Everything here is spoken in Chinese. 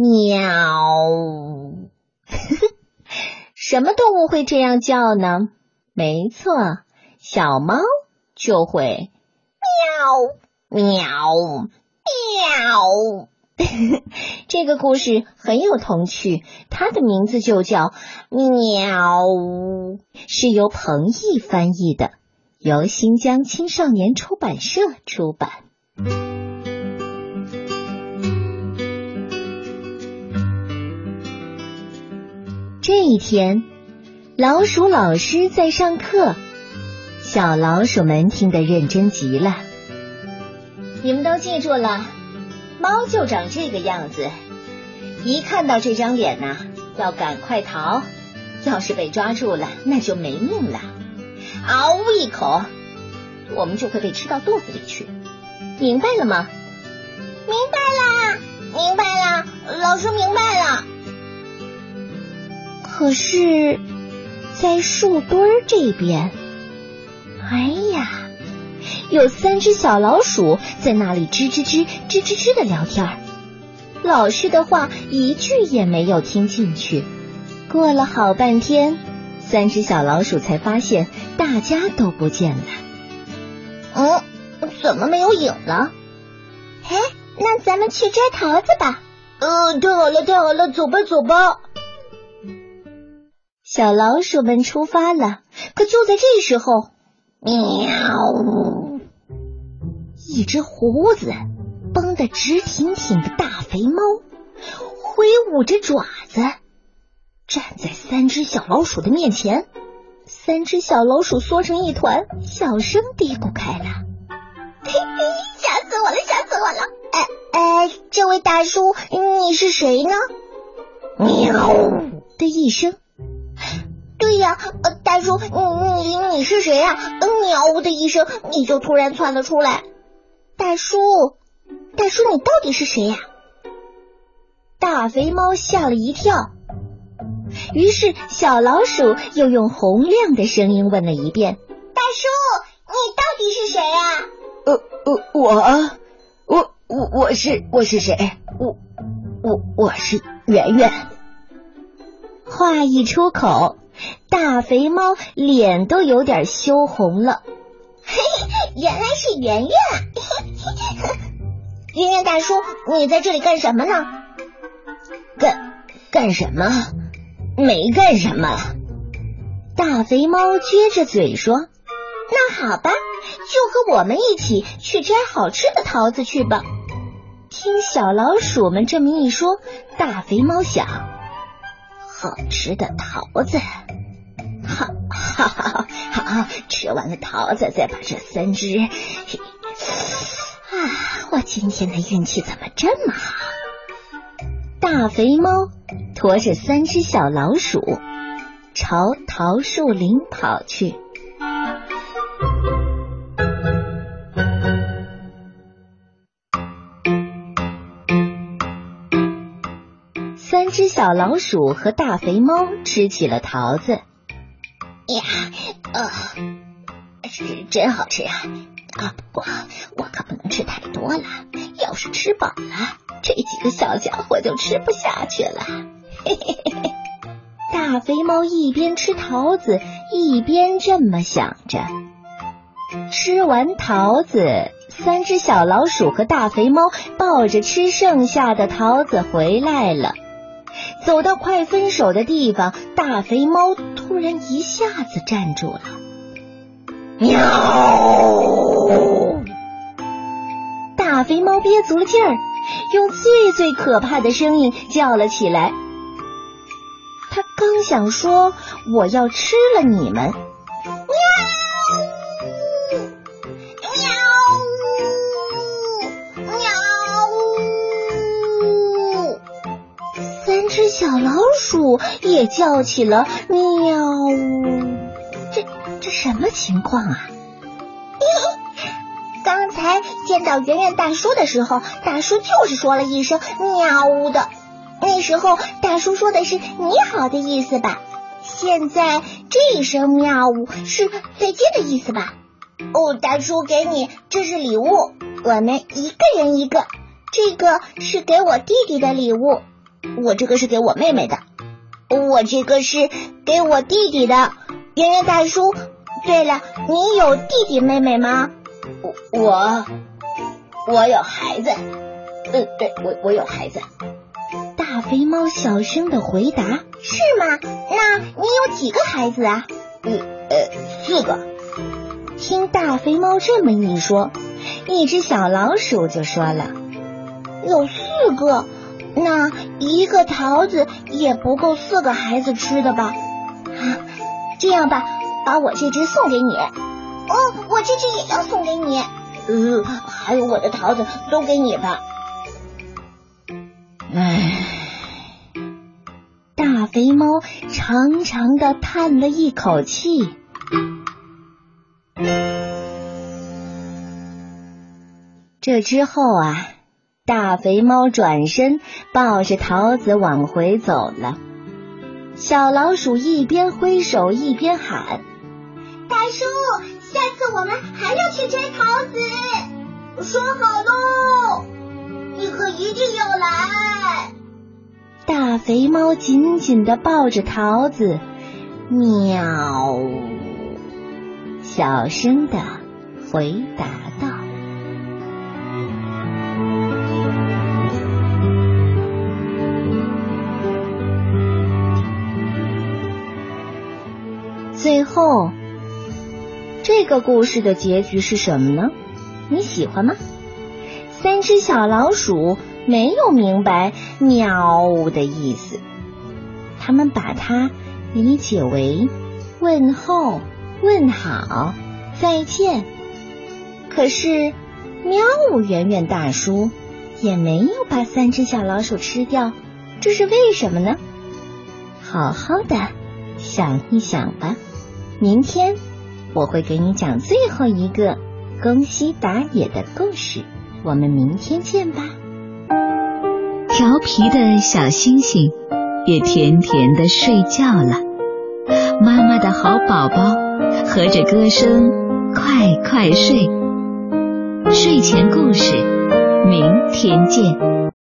喵。什么动物会这样叫呢？没错，小猫就会喵喵喵。这个故事很有童趣，它的名字就叫喵，是由彭毅翻译的，由新疆青少年出版社出版。这一天，老鼠老师在上课，小老鼠们听得认真极了。你们都记住了，猫就长这个样子，一看到这张脸呐，要赶快逃，要是被抓住了，那就没命了。嗷呜一口，我们就会被吃到肚子里去，明白了吗？明白啦，明白啦，老师明白了。可是，在树墩儿这边，哎呀，有三只小老鼠在那里吱吱吱、吱吱吱的聊天儿。老师的话一句也没有听进去。过了好半天，三只小老鼠才发现大家都不见了。嗯，怎么没有影了？哎，那咱们去摘桃子吧。嗯，太好了，太好了，走吧，走吧。小老鼠们出发了，可就在这时候，喵！一只胡子绷得直挺挺的大肥猫挥舞着爪子，站在三只小老鼠的面前。三只小老鼠缩成一团，小声嘀咕开了：“嘿嘿，吓死我了，吓死我了！哎哎，这位大叔，你是谁呢？”喵的一声。对呀，呃大叔，你你你是谁呀？喵的一声，你就突然窜了出来。大叔，大叔，你到底是谁呀？大肥猫吓了一跳，于是小老鼠又用洪亮的声音问了一遍：“大叔，你到底是谁呀？”呃呃，我，我我我是我是谁？我我我是圆圆。话一出口。大肥猫脸都有点羞红了，嘿，原来是圆圆，圆圆大叔，你在这里干什么呢？干干什么？没干什么。大肥猫撅着嘴说：“那好吧，就和我们一起去摘好吃的桃子去吧。”听小老鼠们这么一说，大肥猫想：好吃的桃子。哈，哈哈，好，吃完了桃子，再把这三只。啊，我今天的运气怎么这么好？大肥猫驮着三只小老鼠朝桃树林跑去。三只小老鼠和大肥猫吃起了桃子。呀，呃，是真好吃啊！啊，不过我可不能吃太多了，要是吃饱了，这几个小家伙就吃不下去了。嘿嘿嘿嘿，大肥猫一边吃桃子，一边这么想着。吃完桃子，三只小老鼠和大肥猫抱着吃剩下的桃子回来了。走到快分手的地方，大肥猫突然一下子站住了。喵！大肥猫憋足了劲儿，用最最可怕的声音叫了起来。他刚想说“我要吃了你们”。小老鼠也叫起了喵呜，这这什么情况啊？刚才见到圆圆大叔的时候，大叔就是说了一声喵呜的，那时候大叔说的是你好的意思吧？现在这一声喵呜是再见的意思吧？哦，大叔给你，这是礼物，我们一个人一个，这个是给我弟弟的礼物。我这个是给我妹妹的，我这个是给我弟弟的。圆圆大叔，对了，你有弟弟妹妹吗？我我有孩子，嗯，对我我有孩子。大肥猫小声的回答：“是吗？那你有几个孩子啊？”“嗯呃，四个。”听大肥猫这么一说，一只小老鼠就说了：“有四个，那一个桃子也不够四个孩子吃的吧？啊，这样吧，把我这只送给你。哦，我这只也要送给你。呃，还有我的桃子都给你吧。”唉。大肥猫长长的叹了一口气。这之后啊，大肥猫转身抱着桃子往回走了。小老鼠一边挥手一边喊：“大叔，下次我们还要去摘桃子，说好喽，你可一定要来。”大肥猫紧紧的抱着桃子，喵，小声的回答道。最后，这个故事的结局是什么呢？你喜欢吗？三只小老鼠。没有明白“喵”的意思，他们把它理解为问候、问好、再见。可是，喵呜圆圆大叔也没有把三只小老鼠吃掉，这是为什么呢？好好的想一想吧。明天我会给你讲最后一个宫西达也的故事，我们明天见吧。调皮的小星星也甜甜的睡觉了，妈妈的好宝宝和着歌声快快睡，睡前故事，明天见。